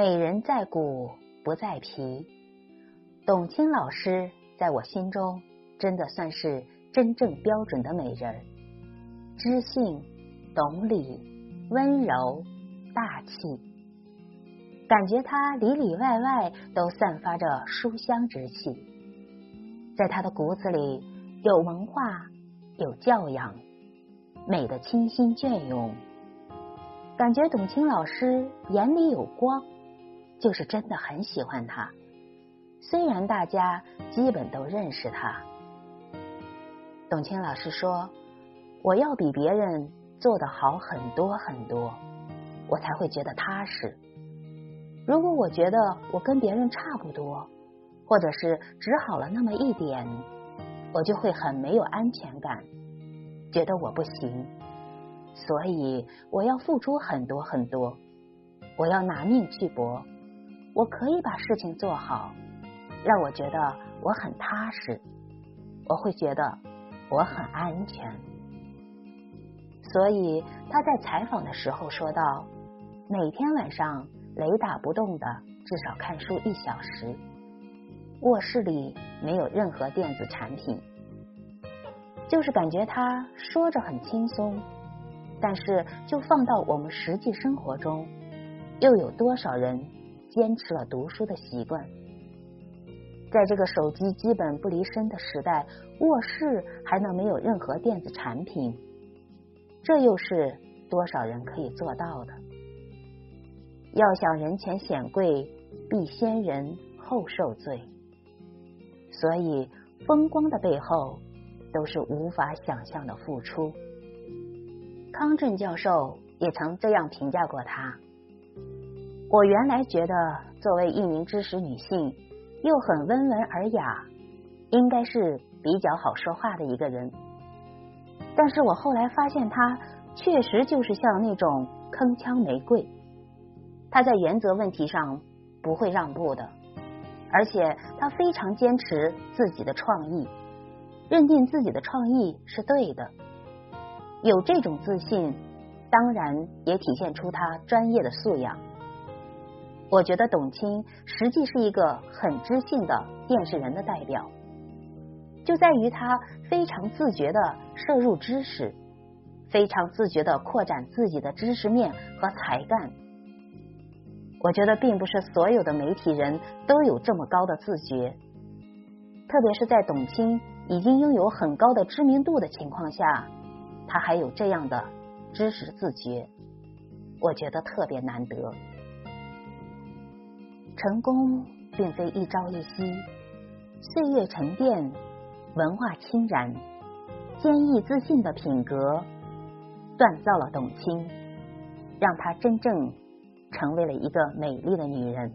美人在骨不在皮，董卿老师在我心中真的算是真正标准的美人儿，知性、懂礼、温柔、大气，感觉她里里外外都散发着书香之气，在她的骨子里有文化，有教养，美的清新隽永。感觉董卿老师眼里有光，就是真的很喜欢他。虽然大家基本都认识他，董卿老师说：“我要比别人做的好很多很多，我才会觉得踏实。如果我觉得我跟别人差不多，或者是只好了那么一点，我就会很没有安全感，觉得我不行。”所以我要付出很多很多，我要拿命去搏，我可以把事情做好，让我觉得我很踏实，我会觉得我很安全。所以他在采访的时候说道：“每天晚上雷打不动的至少看书一小时，卧室里没有任何电子产品，就是感觉他说着很轻松。”但是，就放到我们实际生活中，又有多少人坚持了读书的习惯？在这个手机基本不离身的时代，卧室还能没有任何电子产品？这又是多少人可以做到的？要想人前显贵，必先人后受罪。所以，风光的背后，都是无法想象的付出。康震教授也曾这样评价过他。我原来觉得，作为一名知识女性，又很温文尔雅，应该是比较好说话的一个人。但是我后来发现，她确实就是像那种铿锵玫瑰。她在原则问题上不会让步的，而且她非常坚持自己的创意，认定自己的创意是对的。有这种自信，当然也体现出他专业的素养。我觉得董卿实际是一个很知性的电视人的代表，就在于他非常自觉的摄入知识，非常自觉的扩展自己的知识面和才干。我觉得并不是所有的媒体人都有这么高的自觉，特别是在董卿已经拥有很高的知名度的情况下。他还有这样的知识自觉，我觉得特别难得。成功并非一朝一夕，岁月沉淀，文化浸染，坚毅自信的品格锻造了董卿，让她真正成为了一个美丽的女人。